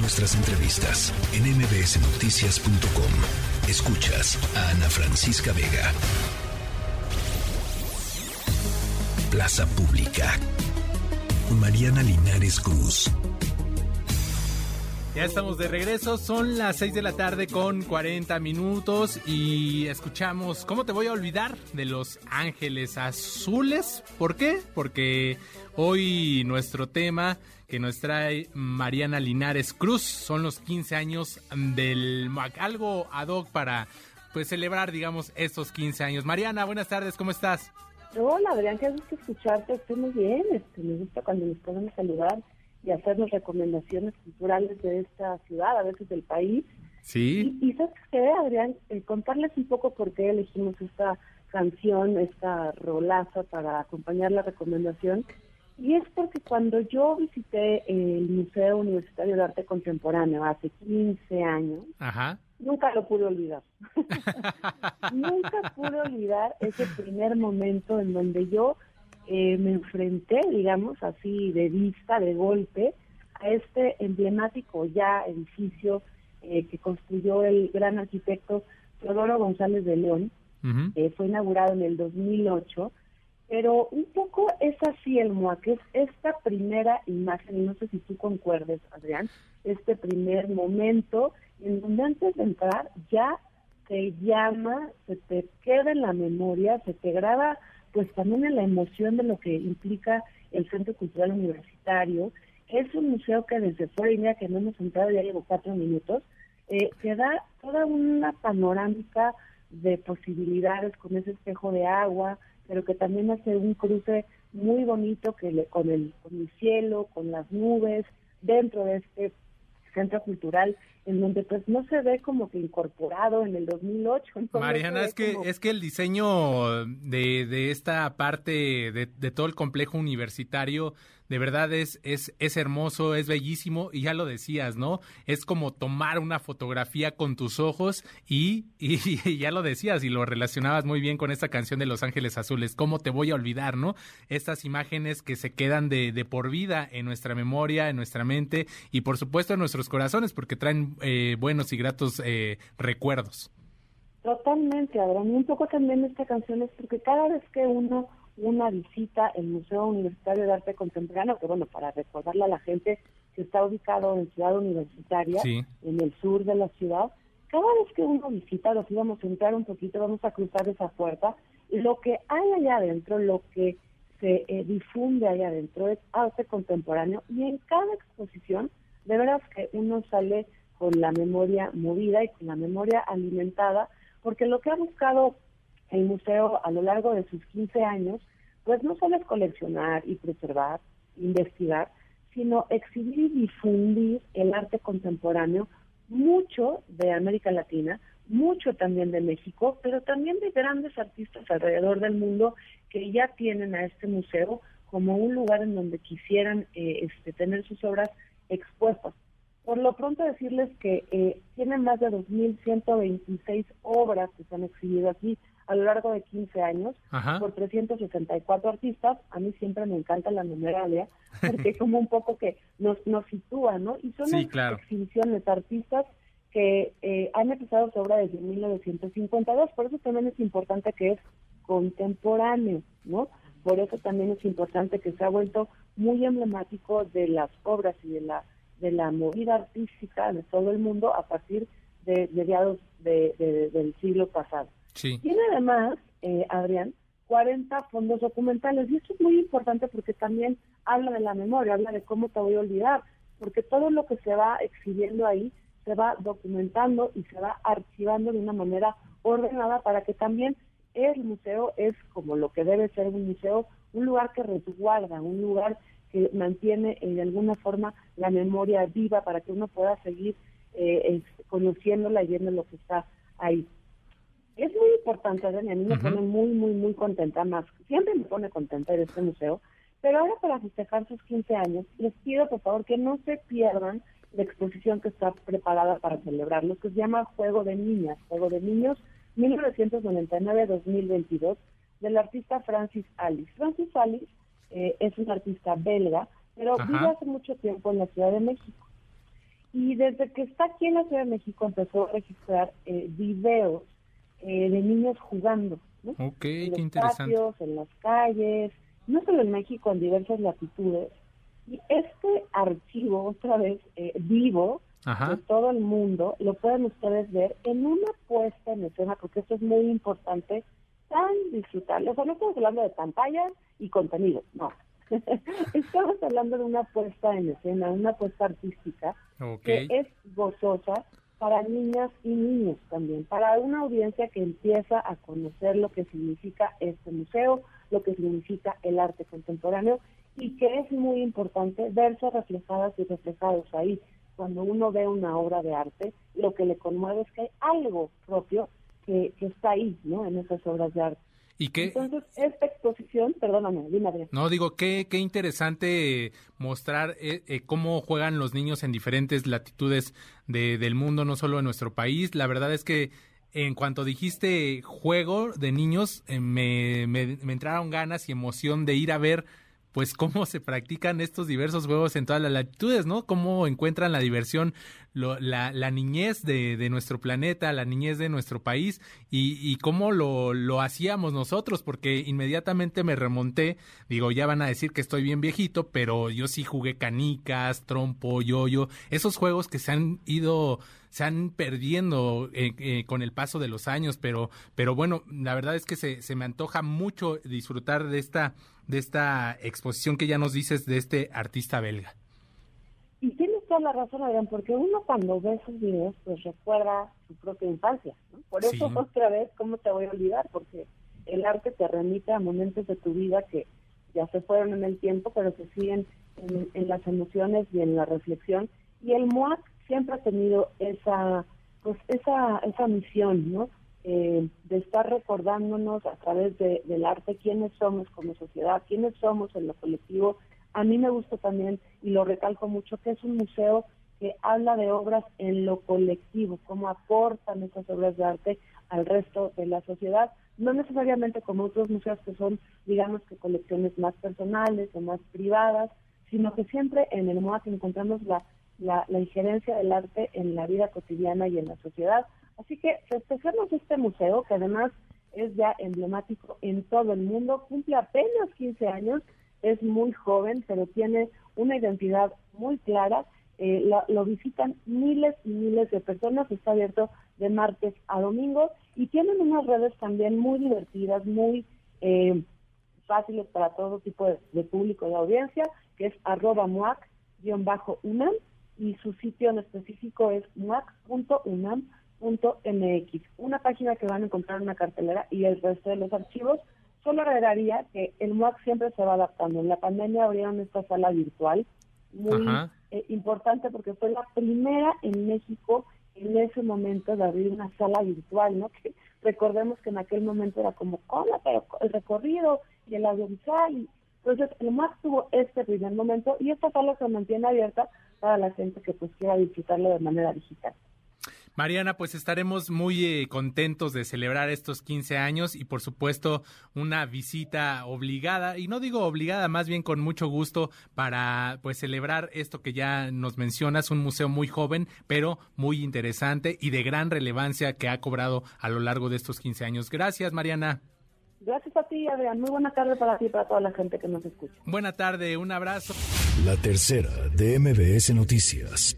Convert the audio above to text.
Nuestras entrevistas en mbsnoticias.com. Escuchas a Ana Francisca Vega. Plaza Pública. Mariana Linares Cruz. Ya estamos de regreso, son las 6 de la tarde con 40 minutos y escuchamos ¿Cómo te voy a olvidar? de Los Ángeles Azules. ¿Por qué? Porque hoy nuestro tema que nos trae Mariana Linares Cruz son los 15 años del MAC. Algo ad hoc para pues celebrar, digamos, estos 15 años. Mariana, buenas tardes, ¿cómo estás? Hola, Adrián, qué gusto escucharte, estoy muy bien, este, me gusta cuando nos podemos saludar y hacernos recomendaciones culturales de esta ciudad, a veces del país. Sí. Y, sabes qué, Adrián, eh, contarles un poco por qué elegimos esta canción, esta rolaza para acompañar la recomendación. Y es porque cuando yo visité el Museo Universitario de Arte Contemporáneo hace 15 años, nunca lo pude olvidar. nunca pude olvidar ese primer momento en donde yo eh, me enfrenté, digamos, así de vista, de golpe, a este emblemático ya edificio eh, que construyó el gran arquitecto Teodoro González de León, que fue inaugurado en el 2008, pero un poco es así el MOA, que es esta primera imagen, y no sé si tú concuerdes, Adrián, este primer momento en donde antes de entrar ya te llama, se te queda en la memoria, se te graba pues también en la emoción de lo que implica el Centro Cultural Universitario. Es un museo que desde fuera, y mira que no hemos entrado, ya llevo cuatro minutos, eh, te da toda una panorámica de posibilidades con ese espejo de agua, pero que también hace un cruce muy bonito que le, con, el, con el cielo, con las nubes, dentro de este centro cultural en donde pues no se ve como que incorporado en el 2008. Mariana, es que, es que el diseño de, de esta parte de, de, todo el complejo universitario de verdad es, es, es hermoso, es bellísimo y ya lo decías, ¿no? Es como tomar una fotografía con tus ojos y, y, ya lo decías y lo relacionabas muy bien con esta canción de Los Ángeles Azules, ¿cómo te voy a olvidar, ¿no? Estas imágenes que se quedan de, de por vida en nuestra memoria, en nuestra mente y por supuesto en nuestros corazones porque traen eh, buenos y gratos eh, recuerdos. Totalmente, Abraham. Un poco también esta canción es porque cada vez que uno una visita al Museo Universitario de Arte Contemporáneo, que bueno, para recordarle a la gente que está ubicado en Ciudad Universitaria, en el sur de la ciudad, cada vez que uno visita, los íbamos a entrar un poquito, vamos a cruzar esa puerta, y lo que hay allá adentro, lo que se eh, difunde allá adentro es arte contemporáneo, y en cada exposición, de veras que uno sale con la memoria movida y con la memoria alimentada, porque lo que ha buscado el museo a lo largo de sus 15 años, pues no solo es coleccionar y preservar, investigar, sino exhibir y difundir el arte contemporáneo, mucho de América Latina, mucho también de México, pero también de grandes artistas alrededor del mundo que ya tienen a este museo como un lugar en donde quisieran eh, este, tener sus obras expuestas. Por lo pronto decirles que eh, tienen más de 2.126 obras que se han exhibido aquí a lo largo de 15 años por 364 artistas. A mí siempre me encanta la numeralia porque es como un poco que nos, nos sitúa, ¿no? Y son exhibiciones de artistas que eh, han empezado su obra desde 1952. Por eso también es importante que es contemporáneo, ¿no? Por eso también es importante que se ha vuelto muy emblemático de las obras y de la de la movida artística de todo el mundo a partir de mediados de, del siglo pasado. Tiene además, eh, Adrián, 40 fondos documentales y esto es muy importante porque también habla de la memoria, habla de cómo te voy a olvidar, porque todo lo que se va exhibiendo ahí se va documentando y se va archivando de una manera ordenada para que también el museo es como lo que debe ser un museo, un lugar que resguarda, un lugar que mantiene eh, de alguna forma la memoria viva para que uno pueda seguir eh, conociéndola y viendo lo que está ahí. Es muy importante, a mí me pone muy, muy, muy contenta, más siempre me pone contenta de este museo, pero ahora para festejar sus 15 años, les pido por favor que no se pierdan la exposición que está preparada para celebrarlo, que se llama Juego de Niñas, Juego de Niños 1999-2022, del artista Francis Alice. Francis Alice eh, es un artista belga, pero vive hace mucho tiempo en la Ciudad de México. Y desde que está aquí en la Ciudad de México empezó a registrar eh, videos eh, de niños jugando. ¿no? Ok, en qué los interesante. patios, en las calles, no solo en México, en diversas latitudes. Y este archivo, otra vez eh, vivo, Ajá. de todo el mundo, lo pueden ustedes ver en una puesta en escena, porque esto es muy importante, tan disfrutable. O sea, no estamos hablando de pantallas y contenido, no. estamos hablando de una puesta en escena, una puesta artística Ok. que es gozosa para niñas y niños también, para una audiencia que empieza a conocer lo que significa este museo, lo que significa el arte contemporáneo y que es muy importante verse reflejadas y reflejados ahí. Cuando uno ve una obra de arte, lo que le conmueve es que hay algo propio que, que está ahí, ¿no? En esas obras de arte. ¿Y qué? Entonces, esta exposición, perdóname, dime. No, digo, qué, qué interesante mostrar eh, eh, cómo juegan los niños en diferentes latitudes de, del mundo, no solo en nuestro país. La verdad es que en cuanto dijiste juego de niños, eh, me, me, me entraron ganas y emoción de ir a ver pues cómo se practican estos diversos juegos en todas las latitudes, ¿no? Cómo encuentran la diversión, lo, la, la, niñez de, de, nuestro planeta, la niñez de nuestro país y, cómo lo, lo, hacíamos nosotros, porque inmediatamente me remonté, digo, ya van a decir que estoy bien viejito, pero yo sí jugué canicas, trompo, yoyo, esos juegos que se han ido se han perdiendo eh, eh, con el paso de los años, pero, pero bueno, la verdad es que se, se me antoja mucho disfrutar de esta, de esta exposición que ya nos dices de este artista belga. Y tienes toda la razón, Adrián, porque uno cuando ve esos videos, pues recuerda su propia infancia. ¿no? Por eso, sí. otra vez, ¿cómo te voy a olvidar? Porque el arte te remite a momentos de tu vida que ya se fueron en el tiempo, pero que siguen en, en las emociones y en la reflexión. Y el MOAC siempre ha tenido esa, pues esa, esa misión, ¿no? Eh, de estar recordándonos a través de, del arte quiénes somos como sociedad, quiénes somos en lo colectivo. A mí me gusta también, y lo recalco mucho, que es un museo que habla de obras en lo colectivo, cómo aportan esas obras de arte al resto de la sociedad, no necesariamente como otros museos que son, digamos que colecciones más personales o más privadas, sino que siempre en el MOAC encontramos la la, la, injerencia del arte en la vida cotidiana y en la sociedad. Así que festejamos este museo, que además es ya emblemático en todo el mundo, cumple apenas 15 años, es muy joven, pero tiene una identidad muy clara. Eh, lo, visitan miles y miles de personas, está abierto de martes a domingo y tienen unas redes también muy divertidas, muy eh, fáciles para todo tipo de, público y audiencia, que es arroba muac-unam y su sitio en específico es muac.unam.mx, una página que van a encontrar una cartelera y el resto de los archivos. Solo agregaría que el MUAC siempre se va adaptando. En la pandemia abrieron esta sala virtual, muy eh, importante porque fue la primera en México en ese momento de abrir una sala virtual, ¿no? Que recordemos que en aquel momento era como, hola, pero el recorrido y el audiovisual. Y, entonces, el MUAC tuvo este primer momento y esta sala se mantiene abierta para la gente que pues quiera disfrutarlo de manera digital. Mariana, pues estaremos muy eh, contentos de celebrar estos 15 años y por supuesto una visita obligada, y no digo obligada, más bien con mucho gusto para pues celebrar esto que ya nos mencionas, un museo muy joven, pero muy interesante y de gran relevancia que ha cobrado a lo largo de estos 15 años. Gracias, Mariana. Gracias a ti, Adrián. Muy buena tarde para ti y para toda la gente que nos escucha. Buena tarde, un abrazo. La tercera de MBS Noticias.